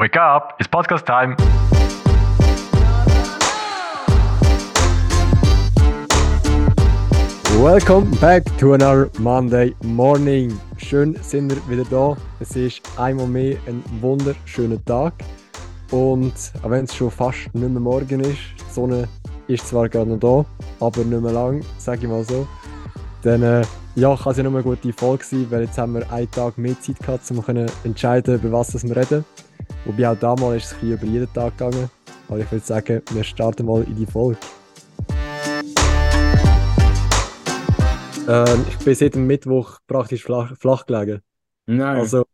Wake up, it's podcast time. Welcome back to another Monday morning. Schön sind wir wieder da. Es ist einmal mehr ein wunderschöner Tag. Und auch wenn es schon fast nicht mehr morgen ist, die Sonne ist zwar gerade noch da, aber nicht mehr lang, sage ich mal so. Dann äh, ja, kann es ja nur eine gute Folge sein, weil jetzt haben wir einen Tag mehr Zeit gehabt, um entscheiden, über was wir reden. Wobei auch damals ist es ein über jeden Tag gegangen. Aber ich würde sagen, wir starten mal in die Folge. Ähm, ich bin seit dem Mittwoch praktisch flach, flach gelegen. Nein. Also,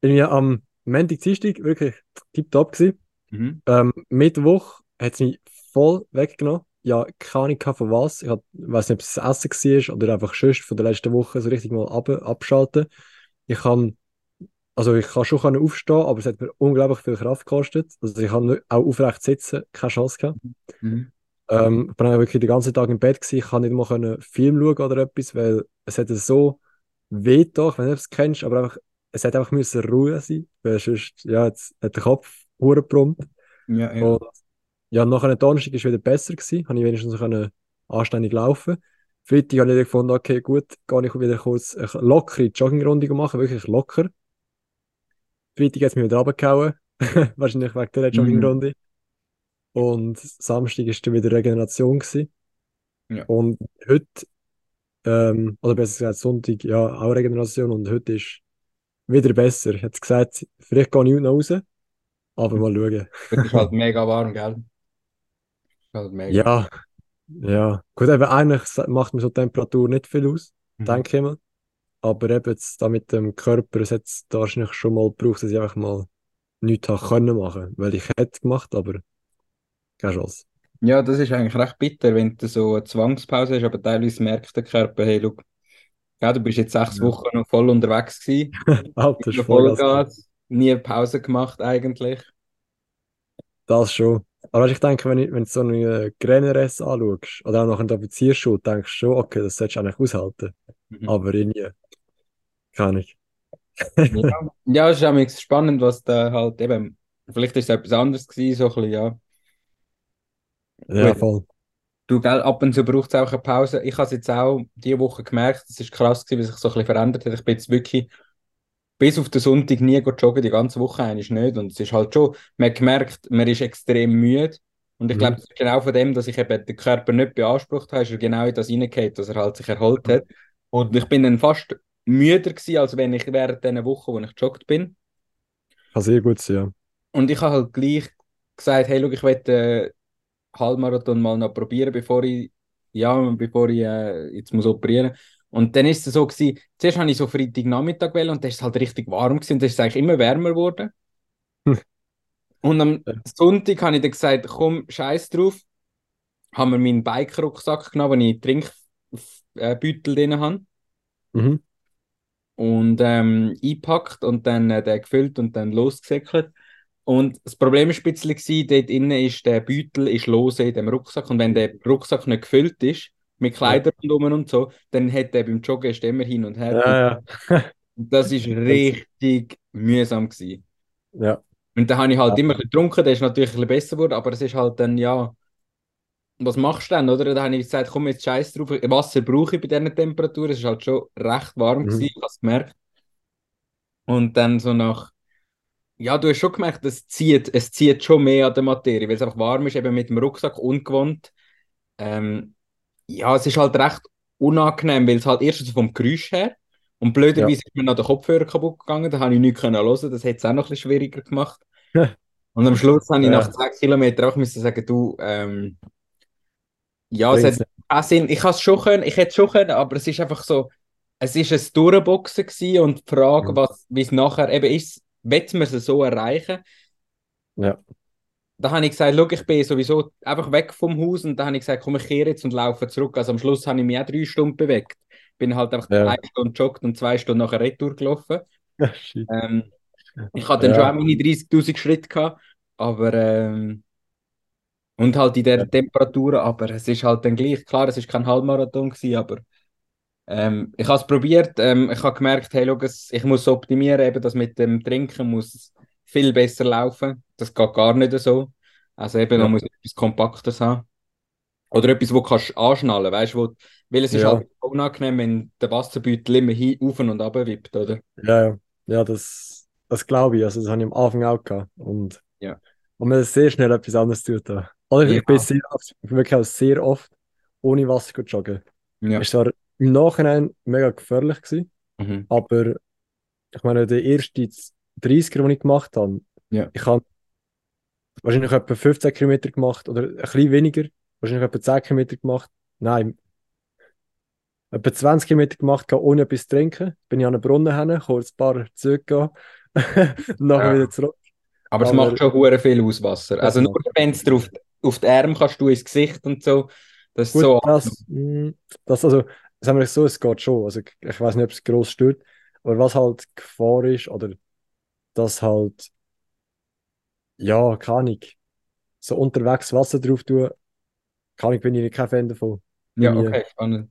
irgendwie am Montag, Dienstag wirklich tipptopp gewesen. Mhm. Ähm, Mittwoch hat es mich voll weggenommen. Ja, keine Ahnung von was. Ich weiß nicht, ob es das Essen war oder einfach sonst von der letzten Woche so richtig mal ab, abschalten. Ich kann, also ich kann schon aufstehen, aber es hat mir unglaublich viel Kraft gekostet. Also ich nicht- auch aufrecht sitzen, keine Chance gehabt. Mhm. Ähm, ich bin dann wirklich den ganzen Tag im Bett gewesen. Ich kann nicht mal können Film schauen oder etwas, weil es hat so weh nicht, ob du es kennst, aber einfach, es hat einfach müssen Ruhe sein, weil sonst, ja, jetzt hat der Kopf hure brummt. Ja, ja. Und ja, nach einem Donnerstag war es wieder besser gewesen, habe ich wenigstens können anständig laufen. Freitag habe ich gefunden, okay, gut, gehe ich wieder kurz eine lockere Joggingrunde machen, wirklich locker. Freitag hat es mich wieder runtergehauen, wahrscheinlich wegen der Joggingrunde. Und Samstag war dann wieder Regeneration. Gewesen. Ja. Und heute, ähm, oder besser gesagt Sonntag, ja, auch Regeneration und heute ist wieder besser. Ich hätte gesagt, vielleicht gehe ich heute noch raus, aber mal schauen. Es ist halt mega warm, gell? Ist halt mega. Ja, ja. Gut, eben eigentlich macht mir so Temperatur nicht viel aus, Mhm. denke ich mal. Aber eben jetzt da mit dem Körper, es hat da wahrscheinlich schon mal gebraucht, dass ich einfach mal nichts habe können machen. Weil ich hätte gemacht, aber keine Chance. Ja, das ist eigentlich recht bitter, wenn du so eine Zwangspause hast, aber teilweise merkt der Körper, hey, schau, gell, du bist jetzt sechs Ja. Wochen noch voll unterwegs gewesen, Alter, Vollgas. Nie Pause gemacht eigentlich. Das schon. Aber weißt, ich denke, wenn, ich, wenn du so einen Grennes anschaust, oder auch noch einen Offiziersschule, denkst du schon, okay, das solltest du eigentlich aushalten. Mhm. Aber irgendwie, keine Ahnung. Ja, ja, es ist auch spannend, was da halt eben, vielleicht ist es etwas anderes gewesen, so ein bisschen, ja. Ja, voll. Du, gell, ab und zu braucht es auch eine Pause. Ich habe es jetzt auch diese Woche gemerkt, es ist krass gewesen, wie sich so ein bisschen verändert hat. Ich bin jetzt wirklich bis auf den Sonntag nie joggen, die ganze Woche eigentlich nicht. Und es ist halt schon, man hat gemerkt, man ist extrem müde. Und ich Mhm. glaube, genau von dem, dass ich eben den Körper nicht beansprucht habe, ist er genau in das reingehauen, dass er halt sich erholt hat. Und ich bin dann fast müder gewesen, als wenn ich während dieser Woche, wo ich gejoggt bin. Kann sehr gut sein, ja. Und ich habe halt gleich gesagt, hey, schau, ich will den Halbmarathon mal noch probieren, bevor ich, ja, bevor ich äh, jetzt muss operieren. Und dann ist es so gewesen, zuerst habe ich so Freitagnachmittag wählen und dann ist es halt richtig warm gewesen und dann ist es eigentlich immer wärmer geworden. Hm. Und am Ja. Sonntag habe ich dann gesagt, komm, scheiß drauf. Haben wir meinen Bike-Rucksack genommen, wo ich Trinkbeutel drin habe Mhm. Und ähm, eingepackt und dann äh, den gefüllt und dann losgesäckelt. Und das Problem war ein bisschen, gewesen, dort innen ist der Beutel ist lose in dem Rucksack und wenn der Rucksack nicht gefüllt ist, mit Kleidern rundherum und so, dann hat der beim Joggen ist immer hin und her. Ja, ja. Und das ist richtig mühsam gewesen. Ja, Und dann habe ich halt Ja. immer getrunken, der ist natürlich ein bisschen besser geworden, aber es ist halt dann, ja, was machst du denn, oder? Da habe ich gesagt, komm jetzt scheiß drauf, Wasser brauche ich bei diesen Temperaturen, es ist halt schon recht warm Mhm. gewesen, ich habe es gemerkt. Und dann so nach, ja, du hast schon gemerkt, es zieht, es zieht schon mehr an der Materie, weil es einfach warm ist, eben mit dem Rucksack ungewohnt. Ähm, ja, es ist halt recht unangenehm, weil es halt erstens vom Geräusch her und blöderweise ist mir noch der Kopfhörer kaputt gegangen, da habe ich nichts können hören, das hat es auch noch ein bisschen schwieriger gemacht. Und am Schluss habe ich Ja. nach 10 Kilometern auch müssen sagen, du, ähm, ja, es hat keinen Sinn. Ich schon können, ich hätte es schon können, aber es ist einfach so, es ist ein Durchboxen gewesen und die Frage, Mhm. was, wie es nachher eben ist, will man es so erreichen? ja. Da habe ich gesagt, schau, ich bin sowieso einfach weg vom Haus und da habe ich gesagt, komm, ich kehre jetzt und laufe zurück. Also am Schluss habe ich mich auch drei Stunden bewegt. Bin halt einfach Ja. eine Stunde joggt und zwei Stunden nachher retour gelaufen. Ähm, ich hatte dann Ja. schon auch meine 30.000 Schritte gehabt, aber ähm, und halt in der. Temperatur, aber es ist halt dann gleich, klar, es ist kein Halbmarathon gewesen, aber ähm, ich habe es probiert, ähm, ich habe gemerkt, hey, es, ich muss optimieren, eben das mit dem Trinken muss viel besser laufen. Das geht gar nicht so. Also eben, Ja. man muss etwas Kompaktes haben. Oder etwas, wo du kannst anschnallen, weißt du, weil es ist Ja. halt unangenehm, wenn der Wasserbeutel immer hin, auf und runter wippt, oder? Ja, ja, ja das, das glaube ich. Also, das habe ich am Anfang auch gehabt. Und, Ja. und man sehr schnell etwas anderes tut. Da. Oder ich Ja. bin sehr, oft- wirklich auch sehr oft ohne Wasser joggen. Ja. Ist zwar im Nachhinein mega gefährlich gewesen, Mhm. aber ich meine, der erste 30er, den ich gemacht habe, Ja. ich habe wahrscheinlich etwa 15 Kilometer gemacht oder ein bisschen weniger, wahrscheinlich etwa 10 Kilometer gemacht. Nein, etwa 20 Kilometer gemacht, ohne etwas zu trinken. Bin ich an einen Brunnen hin, kurz ein paar zurückgegangen, nachher Ja. wieder zurück. Aber es Aber- macht schon hure viel aus Wasser. Also nur wenn es drauf auf die Arme kannst du ins Gesicht und so. Das ist Gut, so. das, mh, das, also, sagen wir so, es geht schon. Also, ich, ich weiß nicht, ob es groß stört, aber was halt Gefahr ist, oder dass halt, ja, keine Ahnung, so unterwegs Wasser drauf tun, keine Ahnung, bin ich kein Fan davon. Ja, okay, spannend.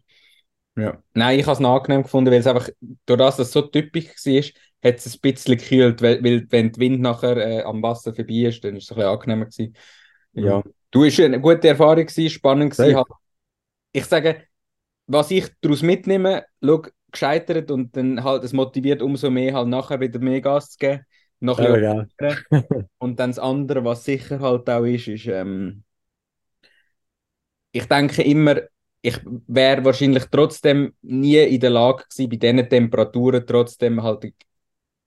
Ja. Nein, ich habe es angenehm gefunden, weil es einfach, durch das dass es so typisch war, hat es ein bisschen gekühlt, weil, weil wenn der Wind nachher äh, am Wasser vorbei ist, dann ist es ein bisschen angenehmer gewesen. Ja. Du, es war eine gute Erfahrung, gewesen, spannend gewesen. Halt. Ich sage, was ich daraus mitnehme, schau, gescheitert und dann halt, es motiviert umso mehr, halt nachher wieder mehr Gas zu geben. Noch ein Ja. Und dann das andere, was sicher halt auch ist, ist, ähm, ich denke immer, ich wäre wahrscheinlich trotzdem nie in der Lage gewesen, bei diesen Temperaturen trotzdem halt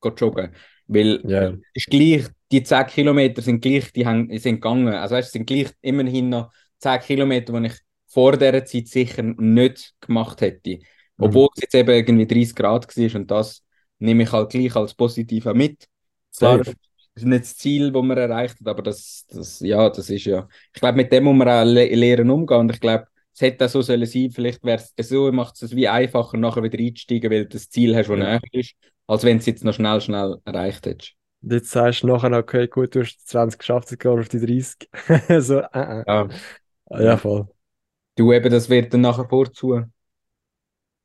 zu joggen. Weil Ja. es ist gleich, die 10 Kilometer sind gleich, die haben, sind gegangen. Also weißt, es sind gleich immerhin noch 10 Kilometer, die ich vor dieser Zeit sicher nicht gemacht hätte. Obwohl es jetzt eben irgendwie 30 Grad war und das nehme ich halt gleich als positiv mit. Klar, das ist nicht das Ziel, das man erreicht hat, aber das, das, ja, das ist ja. Ich glaube, mit dem muss man auch le lernen umgehen. Und ich glaube, es hätte auch so sollen sein. Vielleicht wäre es so, macht es wie einfacher, nachher wieder einzusteigen, weil du das Ziel hast, das Ja. näher ist, als wenn du es jetzt noch schnell, schnell erreicht hättest. Und jetzt sagst du nachher, okay, gut, du hast 20 geschafft, jetzt gehst auf die 30. so, äh, äh. Ja. Ja, voll. Du eben, das wird dann nachher vorzu.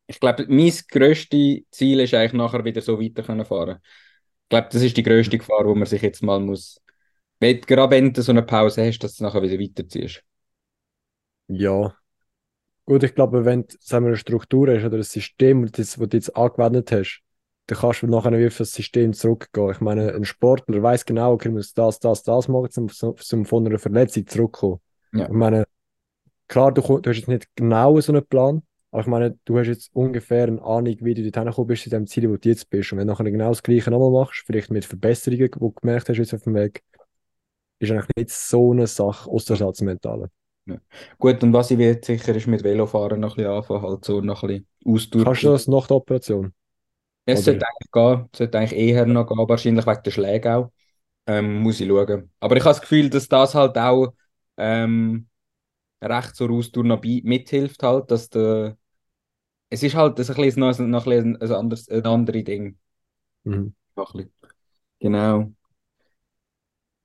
Ich glaube, mein grösstes Ziel ist eigentlich nachher wieder so weiter können fahren. Ich glaube, das ist die grösste Gefahr, wo man sich jetzt mal muss. Wenn, gerade wenn du so eine Pause hast, dass du nachher wieder weiterziehst. Ja. Gut, ich glaube, wenn du sagen wir, eine Struktur hast oder ein System, das, das du jetzt angewendet hast, dann kannst du nachher wieder auf das System zurückgehen. Ich meine, ein Sportler weiß genau, okay, ich muss das, das, das machen, um, um von einer Verletzung zurückzukommen. Ja. Ich meine, klar, du, du hast jetzt nicht genau so einen Plan, aber ich meine, du hast jetzt ungefähr eine Ahnung, wie du dorthin gekommen bist, zu dem Ziel, wo du jetzt bist. Und wenn du nachher genau das Gleiche nochmal machst, vielleicht mit Verbesserungen, die du gemerkt hast jetzt auf dem Weg, ist eigentlich nicht so eine Sache, außer das Mentale. Gut, und was ich will, sicher ist mit Velofahren noch ein bisschen anfangen, halt so noch ein bisschen Ausdauer. Kannst du das nach der Operation? Es sollte eigentlich gehen, es sollte eigentlich eher noch gehen, wahrscheinlich wegen der Schläge auch. Ähm, muss ich schauen. Aber ich habe das Gefühl, dass das halt auch ähm, recht zur Ausdauer noch mithilft, halt, dass der, es ist halt das ein bisschen, noch, noch ein, bisschen ein, anderes, ein anderes Ding. Mhm. Genau.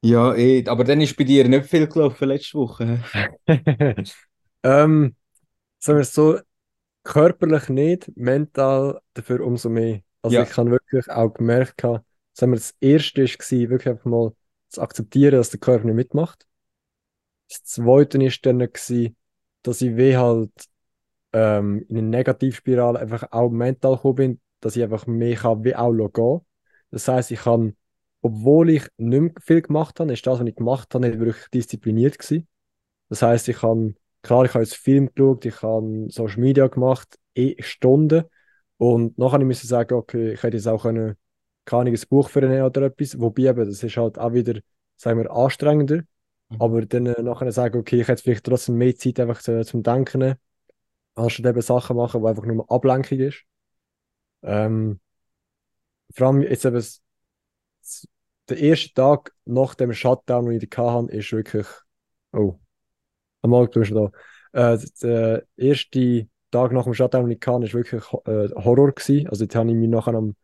Ja, eh, aber dann ist bei dir nicht viel gelaufen letzte Woche. ähm, sagen wir es so, körperlich nicht, mental dafür umso mehr. Also Ja. ich habe wirklich auch gemerkt, sagen wir, das Erste war, wirklich einfach mal zu akzeptieren, dass der Körper nicht mitmacht. Das Zweite war dann, gewesen, dass ich wie halt ähm, in eine Negativspirale einfach auch mental gekommen bin, dass ich einfach mehr kann, wie auch gehen. Das heißt, ich kann, obwohl ich nicht mehr viel gemacht habe, ist das, was ich gemacht habe, nicht wirklich diszipliniert gewesen. Das heißt, ich habe, klar, ich habe jetzt Film geschaut, ich habe Social Media gemacht, eh Stunden. Und nachher musste ich sagen, okay, ich hätte jetzt auch können, keine Ahnung, ein Buch für einen oder etwas. Wobei eben, das ist halt auch wieder, sagen wir, anstrengender. Mhm. Aber dann äh, nachher sagen, okay, ich hätte vielleicht trotzdem mehr Zeit einfach zu, zum Denken, anstatt eben Sachen machen, wo einfach nur Ablenkung ist. Ähm, vor allem jetzt eben das, das, der erste Tag nach dem Shutdown, den ich da hatte, ist wirklich, oh, einmal, du bist noch da. Äh, der erste Tag nach dem Shutdown, ich hatte, ist wirklich äh, Horror gewesen. Also jetzt habe ich mich nachher am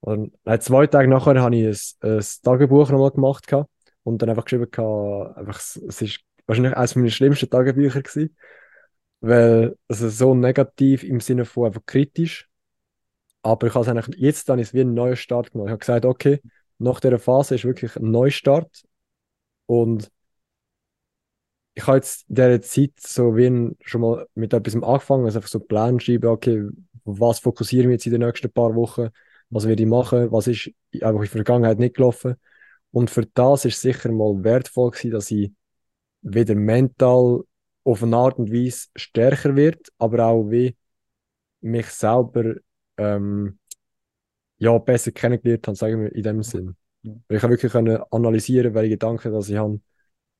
oder, nein, zwei Tage nachher habe ich ein, ein Tagebuch nochmal gemacht gehabt und dann einfach geschrieben gehabt, einfach, es ist wahrscheinlich eines meiner schlimmsten Tagebücher gewesen, weil es ist so negativ im Sinne von einfach kritisch. Aber ich habe es eigentlich, jetzt dann ist wie ein neuer Start gemacht. Ich habe gesagt, okay, nach dieser Phase ist wirklich ein Neustart. Und ich habe jetzt in dieser Zeit so wie schon mal mit etwas angefangen, also einfach so Pläne schreiben, okay, was fokussiere ich jetzt in den nächsten paar Wochen, was werde ich machen, was ist einfach in der Vergangenheit nicht gelaufen. Und für das ist sicher mal wertvoll gewesen, dass ich wieder mental auf eine Art und Weise stärker wird, aber auch wie mich selber ähm, ja, besser kennengelernt habe, sagen wir in dem Sinn. Ja. Ich habe wirklich können analysieren, welche Gedanken dass ich habe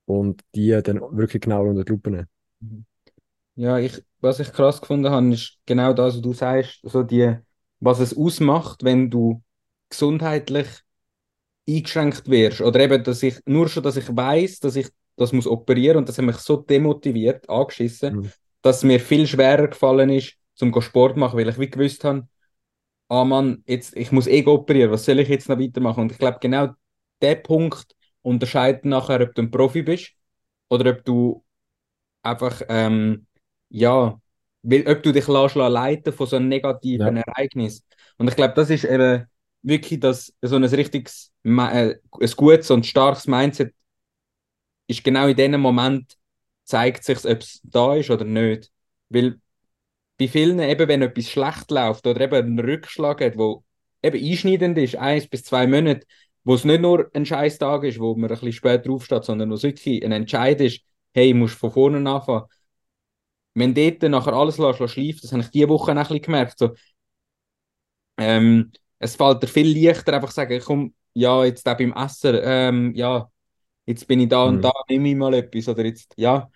und die dann wirklich genau unter die Lupe nehmen. Mhm. Ja, ich, was ich krass gefunden habe, ist genau das, was du sagst, so die, was es ausmacht, wenn du gesundheitlich eingeschränkt wirst. Oder eben, dass ich, nur schon, dass ich weiß, dass ich das muss operieren und das hat mich so demotiviert, angeschissen, mhm. dass mir viel schwerer gefallen ist, zum Sport zu machen, weil ich wie gewusst habe, ah Mann, jetzt, ich muss eh operieren, was soll ich jetzt noch weitermachen? Und ich glaube, genau der Punkt unterscheidet nachher, ob du ein Profi bist oder ob du einfach, ähm, ja, weil, ob du dich lässt, leiten von so einem negativen ja. Ereignis. Und ich glaube, das ist eben wirklich das, so ein richtiges, äh, ein gutes und starkes Mindset ist genau in dem Moment zeigt sich, ob es da ist oder nicht. Weil bei vielen, eben wenn etwas schlecht läuft oder eben einen Rückschlag hat, wo eben einschneidend ist, eins bis zwei Monate, wo es nicht nur ein scheiß Tag ist, wo man ein bisschen später aufsteht, sondern wo es wirklich ein Entscheid ist, hey, du musst von vorne anfangen. Wenn dort nachher alles lässt schleift, das habe ich diese Woche ein bisschen gemerkt, so, ähm, es fällt dir viel leichter, einfach sagen, komm, ja, jetzt da beim Essen, ähm, ja, jetzt bin ich da und mhm. da, nehme ich mal etwas, oder jetzt, ja,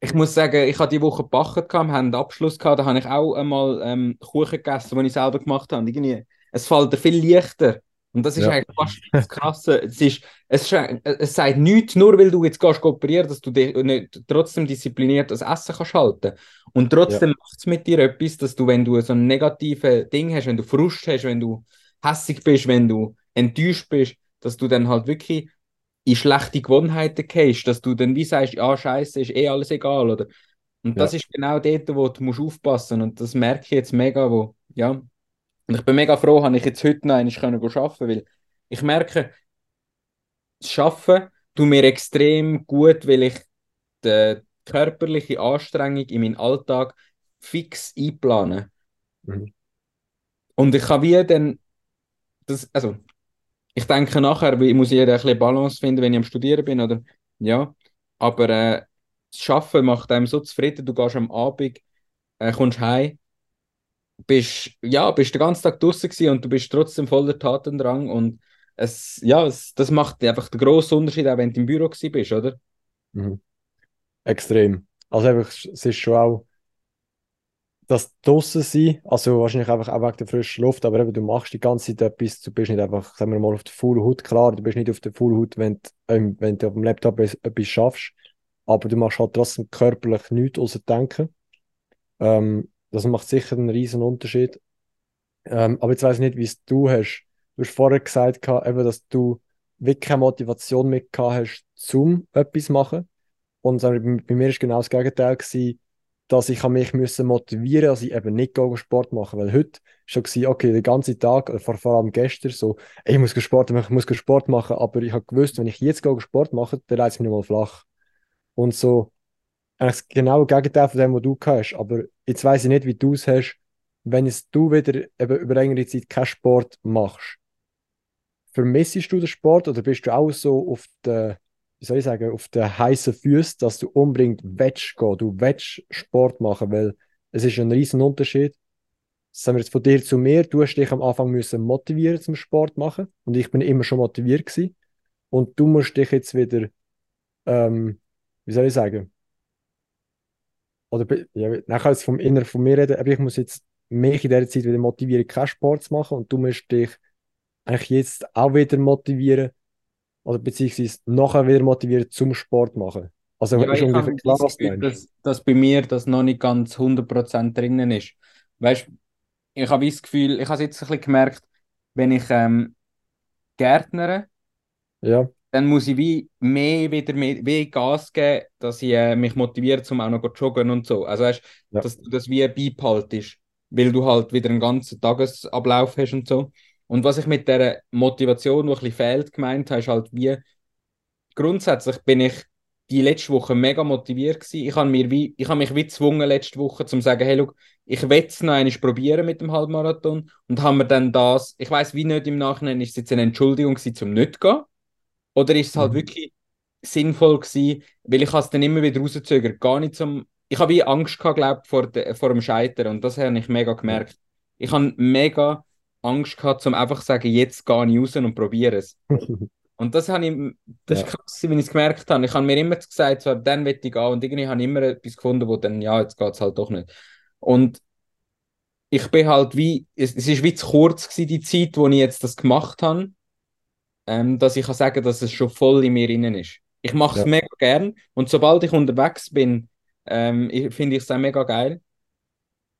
ich muss sagen, ich hatte die Woche gebacken, wir haben einen Abschluss gehabt, da habe ich auch einmal ähm, Kuchen gegessen, den ich selber gemacht habe. Irgendwie, es fällt dir viel leichter. Und das ist ja. eigentlich fast das Krasse. Es, ist, es, es sagt nichts, nur weil du jetzt gehst operieren, dass du nicht, trotzdem diszipliniert das Essen kannst halten. Und trotzdem ja. macht es mit dir etwas, dass du, wenn du so ein negatives Ding hast, wenn du Frust hast, wenn du hässig bist, wenn du enttäuscht bist, dass du dann halt wirklich in schlechte Gewohnheiten gehst, dass du dann wie sagst, ja, scheiße, ist eh alles egal, oder? Und ja. das ist genau dort, wo du musst aufpassen und das merke ich jetzt mega, wo, ja. Und ich bin mega froh, dass ich jetzt heute noch einmal arbeiten weil ich merke, das Arbeiten tut mir extrem gut, weil ich die körperliche Anstrengung in meinen Alltag fix einplane. Mhm. Und ich kann wie dann, das, also ich denke nachher, muss jeder ein bisschen Balance finden, wenn ich am Studieren bin, oder? Ja. Aber äh, das Arbeiten macht einem so zufrieden, du gehst am Abend, äh, kommst heim, bist, ja, bist den ganzen Tag draußen und du bist trotzdem voller Tatendrang und es, ja, es, das macht einfach den grossen Unterschied, auch wenn du im Büro bist, oder? Mhm. Extrem. Also einfach, es ist schon auch das draußen sein, also wahrscheinlich einfach auch wegen der frischen Luft, aber eben, du machst die ganze Zeit etwas, du bist nicht einfach, sagen wir mal, auf der Full Hut, klar, du bist nicht auf der Full Hut, wenn, ähm, wenn du auf dem Laptop etwas schaffst, aber du machst halt trotzdem körperlich nichts außer denken. Ähm, das macht sicher einen riesen Unterschied. Ähm, aber jetzt weiß ich nicht, wie es du hast. Du hast vorher gesagt, eben, dass du wirklich keine Motivation mehr gehabt hast, zum etwas machen. Und bei mir war genau das Gegenteil gewesen, dass ich mich müssen motivieren dass ich eben nicht Sport machen Weil heute schon war, okay, den ganzen Tag, oder vor, vor allem gestern, so, ey, ich muss Sport machen, ich muss Sport machen, aber ich habe gewusst, wenn ich jetzt Sport mache, dann reißt es mich mal flach. Und so, eigentlich das Gegenteil von dem, was du hast. Aber jetzt weiß ich nicht, wie du es hast, wenn es du wieder eben über längere Zeit keinen Sport machst. Vermissest du den Sport oder bist du auch so auf der wie soll ich sagen, auf den heißen Füßen, dass du unbedingt willst gehen, du willst Sport machen, weil es ist ein riesen Unterschied. Sagen wir jetzt von dir zu mir, du hast dich am Anfang müssen motivieren zum Sport machen und ich bin immer schon motiviert gewesen. und du musst dich jetzt wieder, ähm, wie soll ich sagen, oder ja, nachher jetzt vom Inneren von mir reden, aber ich muss jetzt mich in dieser Zeit wieder motivieren, keinen Sport zu machen und du musst dich eigentlich jetzt auch wieder motivieren, oder beziehungsweise nachher wieder motiviert zum Sport machen. Also ja, ist ungefähr klar, was du dass, dass bei mir das noch nicht ganz 100% drinnen ist. Weißt ich habe das Gefühl, ich habe jetzt ein bisschen gemerkt, wenn ich ähm, Gärtnere, ja. Dann muss ich wie mehr wieder mehr, wie Gas geben, dass ich äh, mich motiviere, um auch noch zu joggen und so. Also weißt ja. dass du das wie beibehaltest, weil du halt wieder einen ganzen Tagesablauf hast und so. Und was ich mit der Motivation, die ein bisschen fehlt, gemeint habe, ist halt wie, grundsätzlich bin ich die letzte Woche mega motiviert gewesen. Ich habe mir wie, ich habe mich wie gezwungen letzte Woche zum sagen, hey, look, ich will es noch einmal probieren mit dem Halbmarathon und haben wir dann das, ich weiß wie nicht im Nachhinein, ist es jetzt eine Entschuldigung gewesen, zum nicht gehen? Oder ist es halt mhm. wirklich sinnvoll gewesen, weil ich es dann immer wieder rauszögert, gar nicht zum, ich habe wie Angst gehabt, glaube vor, vor dem Scheitern und das habe ich mega gemerkt. Ich habe mega Angst gehabt, zum einfach zu sagen, jetzt gehe ich raus und probiere es. Und das habe ich, das ja. ist krass, wenn ich es gemerkt habe. Ich habe mir immer gesagt, so, dann will ich gehen. Und irgendwie habe ich immer etwas gefunden, wo dann, ja, jetzt geht es halt doch nicht. Und ich bin halt wie, es, es ist wie zu kurz gewesen, die Zeit, wo ich jetzt das gemacht habe, ähm, dass ich kann sagen, dass es schon voll in mir innen ist. Ich mache es ja. mega gern und sobald ich unterwegs bin, ähm, finde ich es auch mega geil.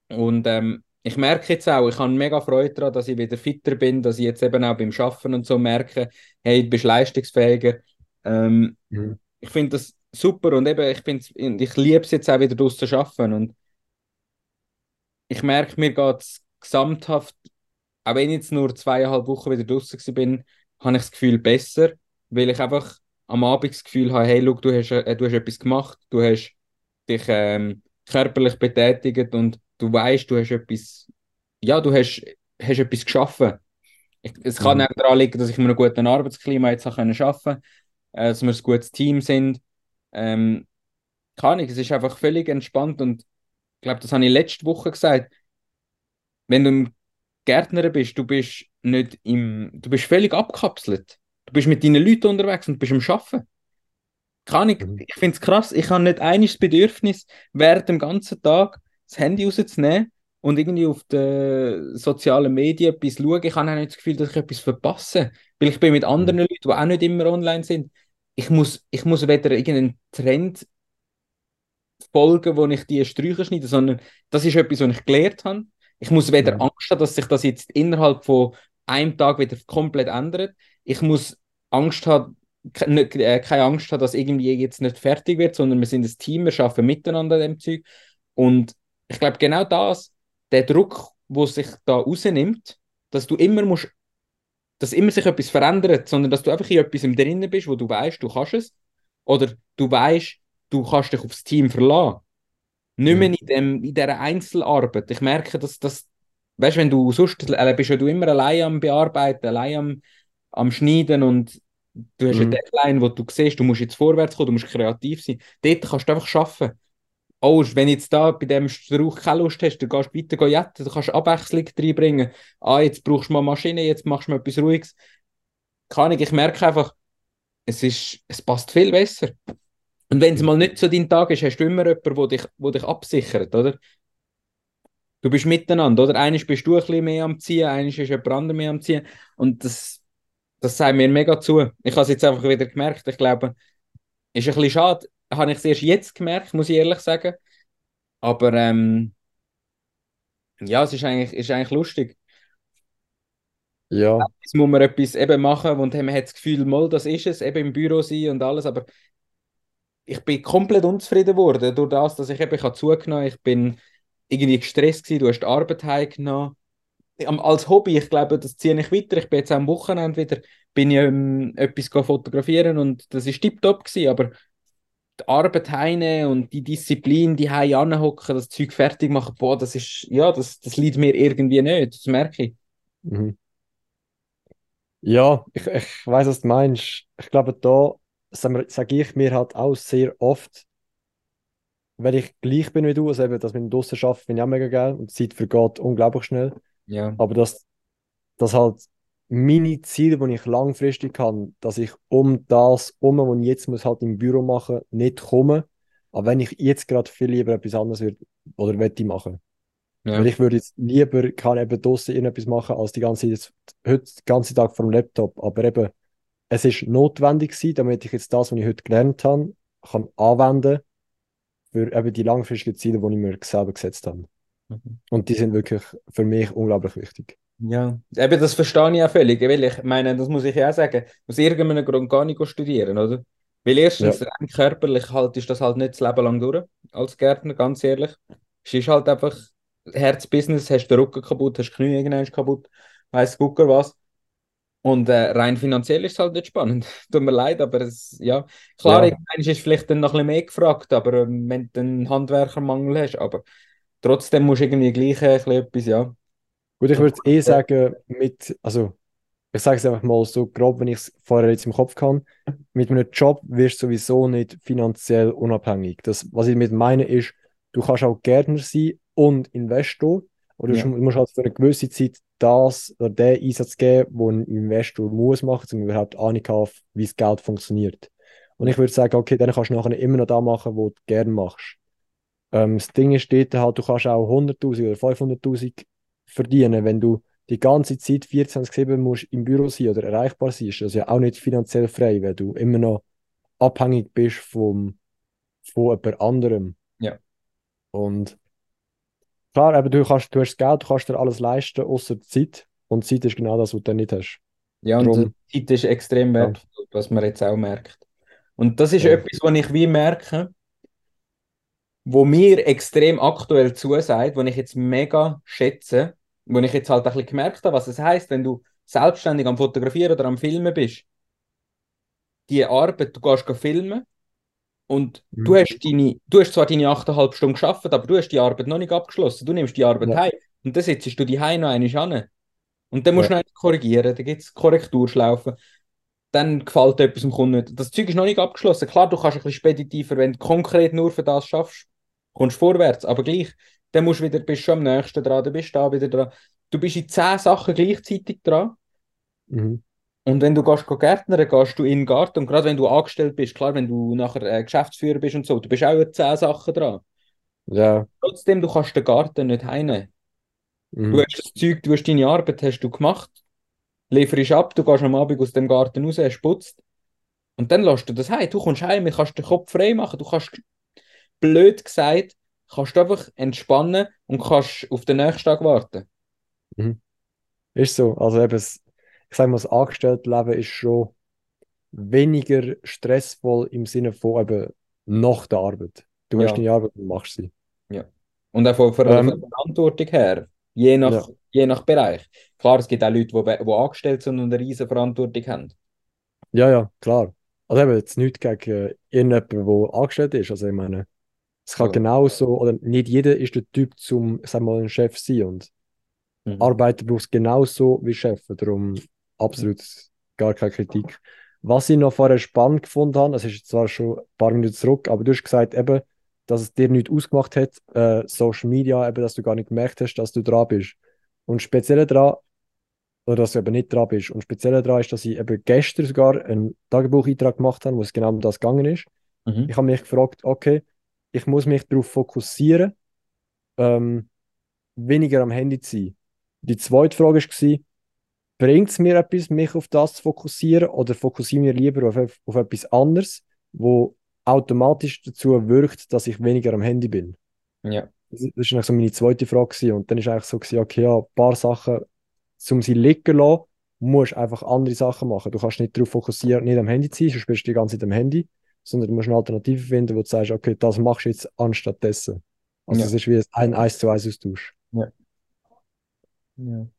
Und ähm, ich merke jetzt auch, ich habe mega Freude daran, dass ich wieder fitter bin, dass ich jetzt eben auch beim Schaffen und so merke, hey, du bist leistungsfähiger. Ähm, mhm. Ich finde das super und eben, ich, ich liebe es jetzt auch wieder draußen zu arbeiten und ich merke, mir geht es gesamthaft, auch wenn ich jetzt nur zweieinhalb Wochen wieder draußen bin, habe ich das Gefühl besser, weil ich einfach am Abend das Gefühl habe, hey, look, du hast, äh, du hast etwas gemacht, du hast dich ähm, körperlich betätigt und du weißt, du hast etwas, ja, du hast, hast etwas geschaffen. Ich, es kann mhm. auch daran liegen, dass ich mir ein gutes Arbeitsklima jetzt können schaffen äh, dass wir ein gutes Team sind. Ähm, kann ich, es ist einfach völlig entspannt und ich glaube, das habe ich letzte Woche gesagt. Wenn du ein Gärtner bist, du bist nicht im, du bist völlig abkapselt. Du bist mit deinen Leuten unterwegs und bist am Arbeiten. Kann ich, mhm. ich finde es krass, ich habe nicht einiges Bedürfnis, während dem ganzen Tag das Handy rauszunehmen und irgendwie auf den sozialen Medien etwas schauen. Ich habe auch nicht das Gefühl, dass ich etwas verpasse, weil ich bin mit anderen mhm. Leuten, die auch nicht immer online sind. Ich muss, ich muss weder irgendeinen Trend folgen, wo ich die Sträucher schneide, sondern das ist etwas, was ich gelernt habe. Ich muss weder mhm. Angst haben, dass sich das jetzt innerhalb von einem Tag wieder komplett ändert. Ich muss Angst haben, äh, keine Angst haben, dass irgendwie jetzt nicht fertig wird, sondern wir sind ein Team, wir arbeiten miteinander an dem Zeug. Und ich glaube, genau das, der Druck, wo sich da rausnimmt, dass du immer musst, dass immer sich etwas verändert, sondern dass du einfach in etwas im drinnen bist, wo du weißt, du kannst es, oder du weißt, du kannst dich aufs Team verlassen. Nicht mehr mhm. in, dem, in dieser Einzelarbeit. Ich merke, dass das, weißt du, wenn du sonst äh, bist ja du immer allein am Bearbeiten, allein am, am Schneiden und du hast mhm. eine Deadline, wo du siehst, du musst jetzt vorwärts kommen, du musst kreativ sein. Dort kannst du einfach arbeiten oh, wenn jetzt da bei dem Strauch keine Lust hast, dann gehst du weiter jetten, du kannst Abwechslung reinbringen. Ah, jetzt brauchst du mal Maschine, jetzt machst du mal etwas Ruhiges. Kann ich, ich merke einfach, es, ist, es passt viel besser. Und wenn es mal nicht so dein Tag ist, hast du immer jemanden, der dich, wo dich absichert, oder? Du bist miteinander, oder? Eines bist du ein bisschen mehr am Ziehen, eines ist jemand anderes mehr am Ziehen. Und das, das sagt mir mega zu. Ich habe es jetzt einfach wieder gemerkt. Ich glaube, ist ein bisschen schade habe ich es erst jetzt gemerkt, muss ich ehrlich sagen. Aber ähm, ja, es ist eigentlich, ist eigentlich lustig. Ja. Jetzt muss man etwas eben machen und man hat das Gefühl, mal, das ist es, eben im Büro sein und alles, aber ich bin komplett unzufrieden geworden durch das, dass ich eben ich habe zugenommen ich bin irgendwie gestresst gewesen, du hast die Arbeit heimgenommen. Als Hobby, ich glaube, das ziehe ich weiter. Ich bin jetzt am Wochenende wieder, bin ich ähm, etwas fotografieren und das ist tiptop gewesen, aber die Arbeit heine und die Disziplin, die heim anhocken, das Zeug fertig machen, boah, das ist, ja, das, das liegt mir irgendwie nicht, das merke ich. Mhm. Ja, ich, ich weiß, was du meinst. Ich glaube, da sage ich mir halt auch sehr oft, wenn ich gleich bin wie du, also eben, dass mit dem Draussen arbeiten, finde ich auch mega geil und die Zeit vergeht unglaublich schnell. Ja. Aber dass, dass halt meine Ziele, die ich langfristig habe, dass ich um das, um was ich jetzt muss halt im Büro machen, nicht komme. Aber wenn ich jetzt gerade viel lieber etwas anderes würde oder wette machen. Ja. Weil ich würde jetzt lieber kann eben draußen irgendetwas machen, als die ganze Zeit, heute den ganzen Tag vor dem Laptop. Aber eben, es ist notwendig gewesen, damit ich jetzt das, was ich heute gelernt habe, kann anwenden für eben die langfristigen Ziele, die ich mir selber gesetzt habe. Mhm. Und die sind wirklich für mich unglaublich wichtig. Ja, eben das verstehe ich auch völlig, weil ich meine, das muss ich ja auch sagen, aus irgendeinem Grund gar nicht studieren, oder? Weil erstens, ja. rein körperlich halt ist das halt nicht das Leben lang durch, als Gärtner, ganz ehrlich. Es ist halt einfach Herzbusiness, hast den Rücken kaputt, hast die Knie irgendwann kaputt, weiss gucker was. Und äh, rein finanziell ist es halt nicht spannend. Tut mir leid, aber es, ja, klar, Ja. ist es vielleicht dann noch ein bisschen mehr gefragt, aber ähm, wenn du einen Handwerkermangel hast, aber trotzdem musst du irgendwie gleich äh, etwas, ja. Gut, ich würde eh sagen, mit, also ich sage es einfach mal so grob, wenn ich es vorher jetzt im Kopf kann, mit einem Job wirst du sowieso nicht finanziell unabhängig. Das, was ich mit meine ist, du kannst auch Gärtner sein und Investor, oder Ja. du musst halt für eine gewisse Zeit das oder den Einsatz geben, wo ein Investor muss machen, um überhaupt Ahnung zu haben, wie das Geld funktioniert. Und ich würde sagen, okay, dann kannst du nachher immer noch da machen, wo du gerne machst. Ähm, das Ding ist dort halt, du kannst auch 100'000 oder 500'000 verdienen, wenn du die ganze Zeit 24/7 musst im Büro sein oder erreichbar sein, ist das ja auch nicht finanziell frei, weil du immer noch abhängig bist vom, von jemand anderem. Ja. Und klar, aber du kannst, du hast das Geld, du kannst dir alles leisten, außer Zeit. Und Zeit ist genau das, was du nicht hast. Ja, und Drum- die Zeit ist extrem Ja. wertvoll, was man jetzt auch merkt. Und das ist Ja. etwas, was ich wie merke, wo mir extrem aktuell zusagt, wo ich jetzt mega schätze, wo ich jetzt halt ein bisschen gemerkt habe, was es heißt, wenn du selbstständig am Fotografieren oder am Filmen bist. Die Arbeit, du gehst filmen und Mhm. du hast deine, du hast zwar deine 8,5 Stunden geschafft, aber du hast die Arbeit noch nicht abgeschlossen. Du nimmst die Arbeit Ja. heim und dann sitzt du die heim noch einmal an. Und dann musst Ja. du noch korrigieren, dann gibt es Korrekturschlaufen. Dann gefällt etwas dem Kunden nicht. Das Zeug ist noch nicht abgeschlossen. Klar, du kannst ein bisschen speditiver, wenn du konkret nur für das schaffst, kommst du vorwärts. Aber gleich, dann musst du wieder, bist schon am nächsten dran, dann bist du da wieder dran. Du bist in zehn Sachen gleichzeitig dran. Mhm. Und wenn du gehst go gärtnern, gehst du in den Garten. Und gerade wenn du angestellt bist, klar, wenn du nachher äh, Geschäftsführer bist und so, du bist auch zehn Sachen dran. Ja. Trotzdem, du kannst den Garten nicht heimnehmen. Mhm. Du hast das Zeug, du hast deine Arbeit hast du gemacht, lieferst ab, du gehst am Abend aus dem Garten raus, hast putzt und dann lässt du das heim. Du kommst heim, du kannst den Kopf frei machen, du kannst, blöd gesagt, kannst du einfach entspannen und kannst auf den nächsten Tag warten. Ist so. Also eben, ich sage mal, das Angestelltenleben ist schon weniger stressvoll im Sinne von eben nach der Arbeit. Du hast Ja. deine Arbeit und machst sie. Und auch von, von der Ähm, Verantwortung her, je nach, Ja. je nach Bereich. Klar, es gibt auch Leute, die, die angestellt sind und eine riesige Verantwortung haben. Ja, ja, klar. Also eben jetzt nichts gegen äh, irgendjemanden, der angestellt ist. Also ich meine, es kann Ja. genauso, oder nicht jeder ist der Typ zum, ich sag mal, ein Chef sein und Mhm. Arbeiter braucht es genauso wie Chef. Darum absolut gar keine Kritik. Was ich noch vorher spannend gefunden habe, es ist zwar schon ein paar Minuten zurück, aber du hast gesagt eben, dass es dir nicht ausgemacht hat, äh, Social Media, eben, dass du gar nicht gemerkt hast, dass du dran bist. Und speziell dran, oder dass du eben nicht dran bist. Und speziell daran ist, dass ich eben gestern sogar einen Tagebucheintrag gemacht habe, wo es genau um das gegangen ist. Mhm. Ich habe mich gefragt, okay, ich muss mich darauf fokussieren, ähm, weniger am Handy zu sein. Die zweite Frage war, bringt es mir etwas, mich auf das zu fokussieren oder fokussiere ich mich lieber auf, auf etwas anderes, wo automatisch dazu wirkt, dass ich weniger am Handy bin? Ja. Das ist eigentlich so meine zweite Frage gewesen. und dann ist eigentlich so gewesen, okay, ja, ein paar Sachen, um sie liegen zu lassen, musst du einfach andere Sachen machen. Du kannst nicht darauf fokussieren, nicht am Handy zu sein, sonst bist du die ganze Zeit am Handy, sondern du musst eine Alternative finden, wo du sagst, okay, das machst du jetzt anstatt dessen. Also Ja. es ist wie ein 1 zu 1 Austausch. Ja.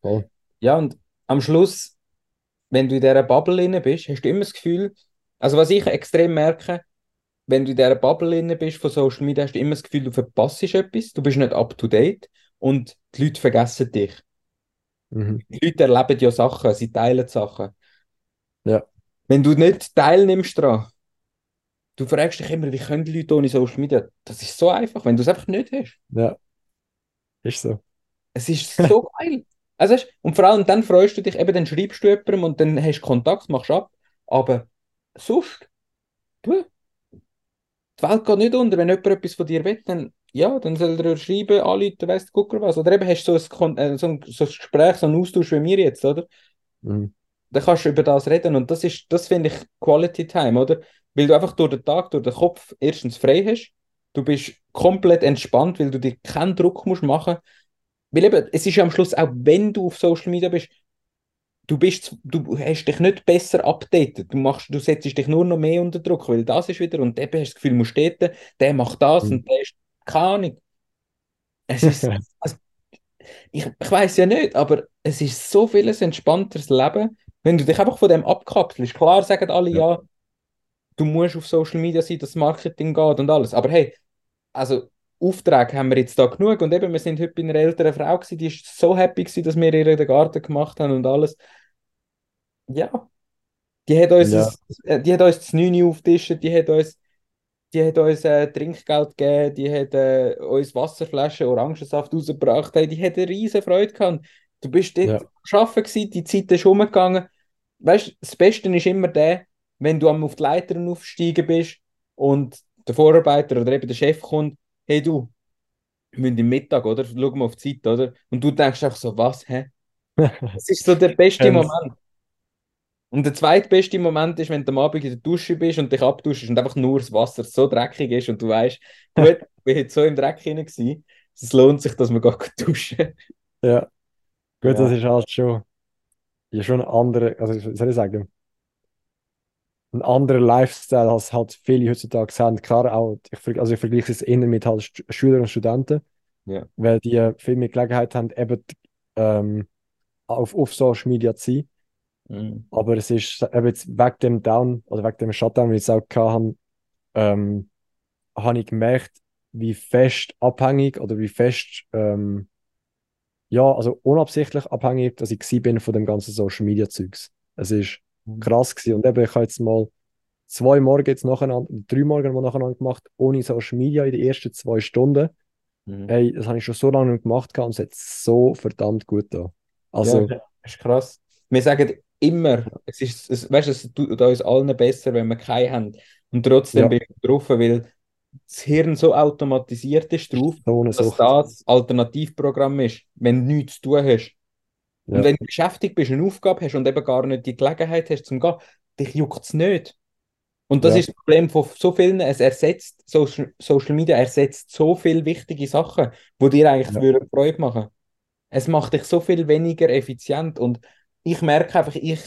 Voll. Ja, und am Schluss, wenn du in dieser Bubble drin bist, hast du immer das Gefühl, also was ich extrem merke, wenn du in dieser Bubble drin bist von Social Media, hast du immer das Gefühl, du verpasst etwas, du bist nicht up to date und die Leute vergessen dich. Mhm. Die Leute erleben ja Sachen, sie teilen Sachen. Ja. Wenn du nicht teilnimmst daran, du fragst dich immer, wie können die Leute ohne Social Media? Das ist so einfach, wenn du es einfach nicht hast. Ja. Ist so. Es ist so geil. Also, weißt, und vor allem dann freust du dich, eben dann schreibst du jemandem und dann hast du Kontakt, machst ab. Aber sonst, du, die Welt geht nicht unter. Wenn jemand etwas von dir will, dann, ja, dann soll er schreiben, anrufen, weißt du, guck was. Oder eben hast du so ein, äh, so ein, so ein Gespräch, so einen Austausch wie wir jetzt, oder? Mhm. Dann kannst du über das reden und das ist, das finde ich Quality Time, oder? Weil du einfach durch den Tag, durch den Kopf erstens frei hast, du bist komplett entspannt, weil du dir keinen Druck musst machen weil eben, es ist ja am Schluss, auch wenn du auf Social Media bist, du bist, du hast dich nicht besser updated. Du machst, du setzt dich nur noch mehr unter Druck, weil das ist wieder, und eben hast du das Gefühl, du musst dort, der macht das Mhm. und der ist, keine Ahnung. Es ist, also, ich, ich weiß ja nicht, aber es ist so viel ein entspannteres Leben, Wenn du dich einfach von dem abkapselst, klar sagen alle, Ja. ja, du musst auf Social Media sein, dass das Marketing geht und alles. Aber hey, also Aufträge haben wir jetzt da genug und eben, wir sind heute bei einer älteren Frau gewesen, die ist so happy gewesen, dass wir ihr den Garten gemacht haben und alles. Ja, die hat uns, Ja. das, äh, die hat uns das 9 Uhr aufgetischt, die hat uns, die hat uns äh, Trinkgeld gegeben, die hat äh, uns Wasserflaschen, Orangensaft rausgebracht, hey, die hat eine riesen Freude gehabt. Du bist dort Ja. Arbeiten gewesen, die Zeit ist umgegangen. Weißt du, das Beste ist immer der, wenn du am auf die Leitern aufsteigen bist und der Vorarbeiter oder eben der Chef kommt, hey du, wir müssen im Mittag, oder? Schau mal auf die Zeit, oder? Und du denkst einfach so, was, hä? Das ist so der beste. Moment. Und der zweitbeste Moment ist, wenn du am Abend in der Dusche bist und dich abduschst und einfach nur das Wasser so dreckig ist und du weißt, gut, ich bin jetzt so im Dreck hinein gewesen, es lohnt sich, dass wir gehen duschen. Ja, gut, das Ja. ist halt schon, ja, schon ein anderer, also soll ich sagen, ein anderer Lifestyle, als halt viele heutzutage haben. Klar auch, ich, also ich vergleiche es eher mit halt Schülern und Studenten, Ja. weil die äh, viel mehr Gelegenheit haben, eben ähm, auf, auf Social Media zu sein. Mhm. Aber es ist eben jetzt wegen dem Down oder wegen dem Shutdown, wie ich es auch habe, ähm, habe ich gemerkt, wie fest abhängig oder wie fest, ähm, ja, also unabsichtlich abhängig, dass ich bin von dem ganzen Social Media Zeugs. Es ist. Krass gewesen. Und eben, ich habe jetzt mal zwei Morgen jetzt nacheinander, drei Morgen mal nacheinander gemacht, ohne Social Media in den ersten zwei Stunden. Mhm. Hey, das habe ich schon so lange nicht gemacht und es hat so verdammt gut da. Also, ja, das ist krass. Wir sagen immer, es ist, es, weißt, es tut uns allen besser, wenn wir keinen haben. Und trotzdem Ja. bin ich drauf, weil das Hirn so automatisiert ist drauf, so dass Sucht. das Alternativprogramm ist, wenn du nichts zu tun hast. Ja. Und wenn du beschäftigt bist, eine Aufgabe hast und eben gar nicht die Gelegenheit hast zum Gehen, dich juckt es nicht. Und das Ja. ist das Problem von so vielen, es ersetzt, Social, Social Media ersetzt so viele wichtige Sachen, die dir eigentlich Ja. würden Freude machen. Es macht dich so viel weniger effizient und ich merke einfach, ich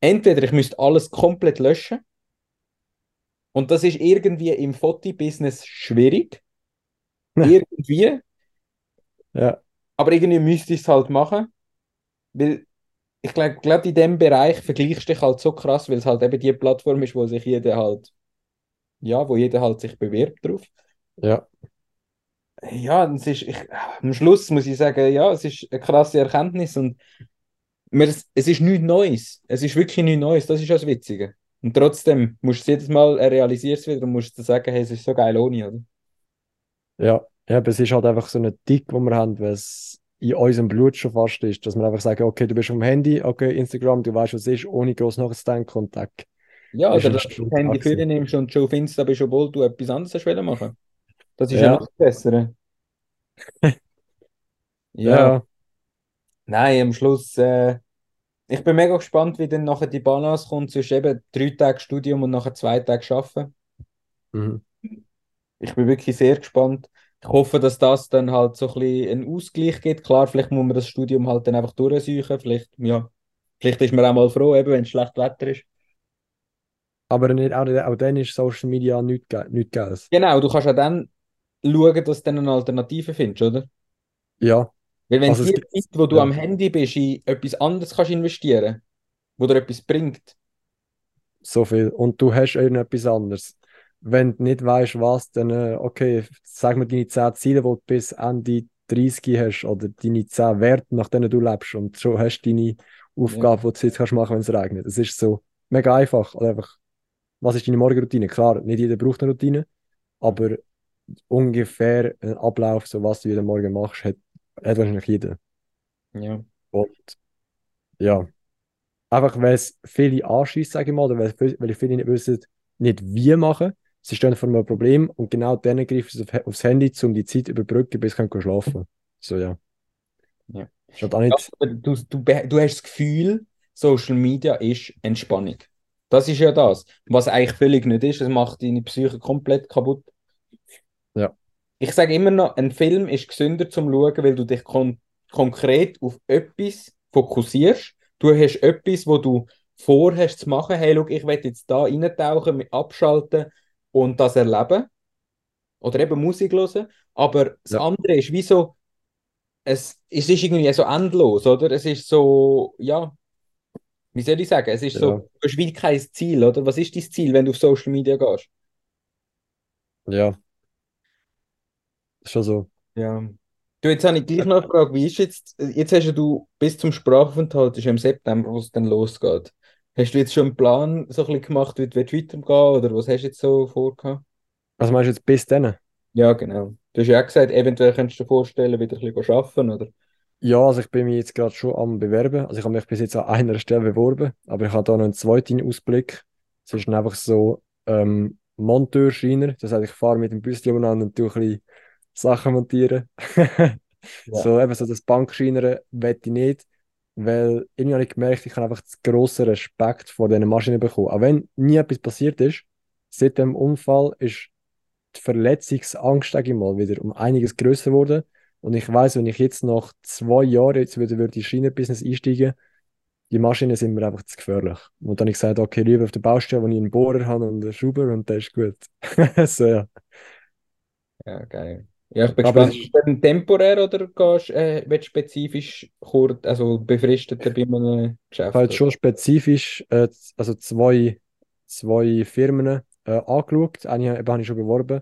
entweder ich müsste alles komplett löschen und das ist irgendwie im Fotobusiness schwierig, irgendwie, Ja, aber irgendwie müsste ich es halt machen, weil ich glaube, glaub, in dem Bereich vergleichst du dich halt so krass, weil es halt eben die Plattform ist, wo sich jeder halt, ja, wo jeder halt sich bewirbt drauf. ja, Ja, es ist, ich, am Schluss muss ich sagen, ja, es ist eine krasse Erkenntnis und mir, es ist nichts Neues. Es ist wirklich nichts Neues, das ist das Witzige. Und trotzdem musst du es jedes Mal äh, realisierst wieder und musst dir sagen, hey, es ist so geil ohne, oder? ja. Ja, aber es ist halt einfach so ein Tick, den wir haben, es in unserem Blut schon fast ist, dass wir einfach sagen, okay, du bist am Handy, okay, Instagram, du weißt, was es ist, ohne groß nachzudenken tack. Ja, oder eine dass du das Handy für dich nimmst und schon auf Insta bist, obwohl du etwas anderes wollen machen. Das ist ja, Ja. noch das Bessere. Ja, Ja, nein, am Schluss, äh, ich bin mega gespannt, wie dann nachher die Balance kommt zwischen eben drei Tagen Studium und nachher zwei Tagen Arbeiten. mhm. Ich bin wirklich sehr gespannt. Ich hoffe, dass das dann halt so ein bisschen einen Ausgleich gibt. Klar, vielleicht muss man das Studium halt dann einfach durchsuchen. Vielleicht, ja, vielleicht ist man auch mal froh, eben, wenn es schlecht Wetter ist. Aber nicht, auch, auch dann ist Social Media nichts ge nichts Geiles. Genau, du kannst ja dann schauen, dass du dann eine Alternative findest, oder? Ja, Weil wenn Also es die gibt- Zeit, wo du ja. am Handy bist, in etwas anderes kannst investieren, wo dir etwas bringt. so viel. Und du hast irgendetwas anderes. Wenn du nicht weißt, was, dann, äh, okay, sag mir deine 10 Ziele, die du bis Ende 30 hast, oder deine 10 Werte, nach denen du lebst. Und schon hast du deine Aufgabe, die du jetzt kannst machen, wenn es regnet. Es ist so mega einfach. Oder einfach, was ist deine Morgenroutine? Klar, nicht jeder braucht eine Routine, aber ungefähr ein Ablauf, so was du jeden Morgen machst, hat, hat wahrscheinlich jeder. Ja. Und ja, einfach weil es viele anschießt, sage ich mal, oder weil, weil viele nicht wissen, nicht wie machen. Sie stehen vor einem Problem und genau dann greifen sie auf, aufs Handy, um die Zeit überbrücken, bis sie können schlafen So, ja. Ja. Auch nicht, du, du, du hast das Gefühl, Social Media ist Entspannung. Das ist ja das. Was eigentlich völlig nicht ist, es macht deine Psyche komplett kaputt. Ja. Ich sage immer noch, ein Film ist gesünder zum Schauen, weil du dich kon konkret auf etwas fokussierst. Du hast etwas, wo du vorhast zu machen. Hey, schau, ich will jetzt da reintauchen, mit abschalten und das erleben. Oder eben Musik hören. Aber das Ja. andere ist wie so, es, es ist irgendwie so endlos, oder? Es ist so, ja, wie soll ich sagen, es ist Ja. so, du hast wie kein Ziel, oder? Was ist dein Ziel, wenn du auf Social Media gehst? Ja, ist schon so. Ja. Du, jetzt habe ich gleich noch eine Frage, wie ist jetzt, jetzt hast du bis zum Sprachaufenthalt, ist im September, wo es dann losgeht. Hast du jetzt schon einen Plan so ein bisschen gemacht, wie du willst weitergehen oder was hast du jetzt so vorgehabt? Was meinst du jetzt bis dann? Ja, genau. Du hast ja auch gesagt, eventuell könntest du dir vorstellen, wieder ein bisschen arbeiten, oder? Ja, also ich bin mich jetzt gerade schon am Bewerben. Also ich habe mich bis jetzt an einer Stelle beworben, aber ich habe da noch einen zweiten Ausblick. Es ist einfach so ähm, Monteurschreiner. Das heißt, ich fahre mit dem Büsschen umeinander und tue ein bisschen Sachen montieren. Ja. So eben so das Bankschreinern will ich nicht, weil irgendwie habe ich gemerkt, ich habe einfach zu grossen Respekt vor diesen Maschinen bekommen. Auch wenn nie etwas passiert ist, seit dem Unfall ist die Verletzungsangst, mal, wieder um einiges größer geworden. Und ich weiß, wenn ich jetzt nach zwei Jahren jetzt wieder würde in Schreinerbusiness einsteigen, die Maschinen sind mir einfach zu gefährlich. Und dann habe ich gesagt, okay, lieber auf der Baustelle, wo ich einen Bohrer habe und einen Schrauber und der ist gut. so, ja. Ja, geil. Ja, ich bin Aber gespannt. es Ist das denn temporär oder gehst, äh, willst du spezifisch kurz, also befristet bei einem Geschäft? Ich habe jetzt schon spezifisch äh, also zwei, zwei Firmen äh, angeschaut. Eine eben habe ich schon beworben.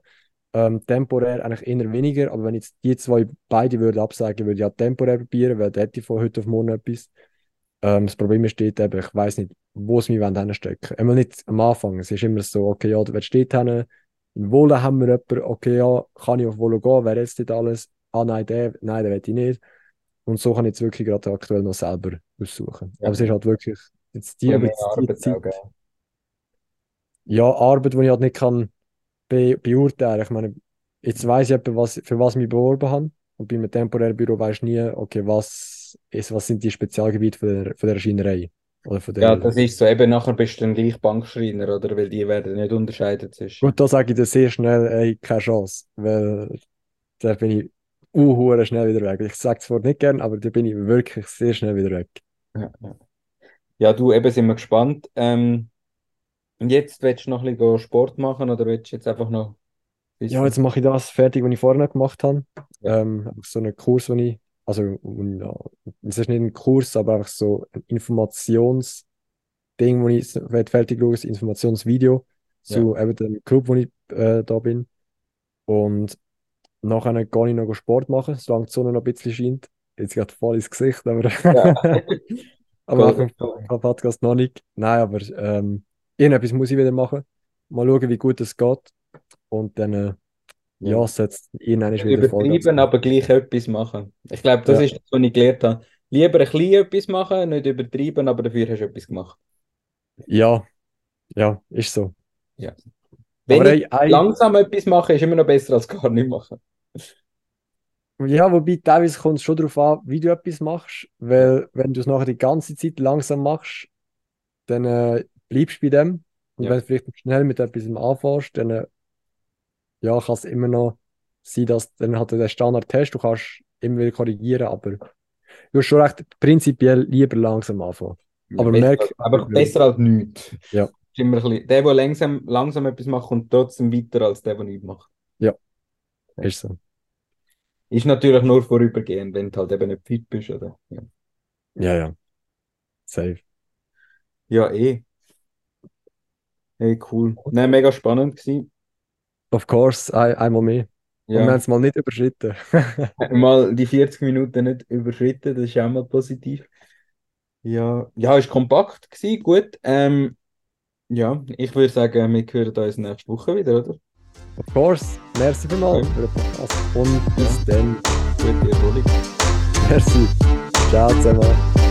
Ähm, temporär eigentlich eher weniger, aber wenn ich jetzt die zwei beide würde absagen, würde ich auch temporär probieren, weil da hätte ich von heute auf morgen etwas. Ähm, das Problem steht eben, ich weiß nicht, wo es mich hinstecken wollen. Einmal nicht am Anfang. Es ist immer so, okay, ja, du willst dort hin, in Wohlen haben wir jemanden, okay, ja, kann ich auf Wohlen gehen, wer jetzt nicht alles? Ah, nein, der, nein, der will ich nicht. Und so kann ich jetzt wirklich gerade aktuell noch selber aussuchen. Ja. Aber es ist halt wirklich jetzt die, jetzt die Arbeit Zeit, auch, ja, Arbeit, die ich halt nicht kann be beurteilen. Ich meine, jetzt weiß ich etwa, was, für was ich mich beworben habe. Und bei einem temporären Büro du nie, okay, was, ist, was sind die Spezialgebiete von der, von der Schreinerei? Oder von Ja, das ist so. Eben nachher bist du dann gleich Bankschreiner, oder? Weil die werden nicht unterscheiden zwischen. Gut, da sage ich dir sehr schnell, ey, keine Chance. Weil da bin ich uh, schnell wieder weg. Ich sage es zwar nicht gern, aber da bin ich wirklich sehr schnell wieder weg. Ja, ja. ja, du, eben sind wir gespannt. Ähm, und jetzt willst du noch ein bisschen Sport machen oder willst du jetzt einfach noch ein Ja, jetzt mache ich das fertig, was ich vorher noch gemacht habe. Ja. Ähm, so einen Kurs, den ich, also ja, es ist nicht ein Kurs, aber einfach so ein Informationsding, wo ich fertig schaue, ein Informationsvideo zu eben dem Club, wo ich äh, da bin. Und nachher gehe ich noch Sport machen, solange die Sonne noch ein bisschen scheint. Jetzt gerade voll ins Gesicht, aber, Ja. aber Cool. Podcast noch nicht. Nein, aber ähm, irgendetwas muss ich wieder machen. Mal schauen, wie gut es geht. Und dann, äh, ja, Ja. setzt irgendwann Nicht wieder Vollgas. übertrieben, aber gleich etwas machen. Ich glaube, das Ja. ist das, was ich gelernt habe. Lieber ein bisschen etwas machen, nicht übertrieben, aber dafür hast du etwas gemacht. Ja, ja, ist so. Wenn Aber ich ey, langsam etwas mache, ist immer noch besser als gar nicht machen. ja, wobei teilweise kommt es schon darauf an, wie du etwas machst, weil wenn du es nachher die ganze Zeit langsam machst, dann äh, bleibst du bei dem. Und Ja. wenn du vielleicht schnell mit etwas anfängst, dann äh, ja, kann es immer noch sein, dass dann halt der Standard-Test, du kannst immer wieder korrigieren, aber du hast schon recht, prinzipiell lieber langsam anfangen. Aber besser, merk- als- aber besser als nichts. Ja. Immer ein bisschen, der, der langsam, langsam etwas macht, kommt trotzdem weiter als der, der nichts macht. Ist so. Ist natürlich nur vorübergehend, wenn du halt eben nicht fit bist, oder? Ja, Ja, ja. Safe. ja eh. Hey, cool. Nein, mega spannend gewesen. Of course, ein, einmal mehr. Und wir haben Ja, es mal nicht überschritten. mal die 40 Minuten nicht überschritten, das ist auch mal positiv. Ja, ja, ist kompakt gewesen, gut. Ähm, ja, ich würde sagen, wir hören uns nächste Woche wieder, oder? Of course. Merci vielmals Ja. für den Podcast. Und bis dann. Gute Erholung. Merci. Ciao zusammen.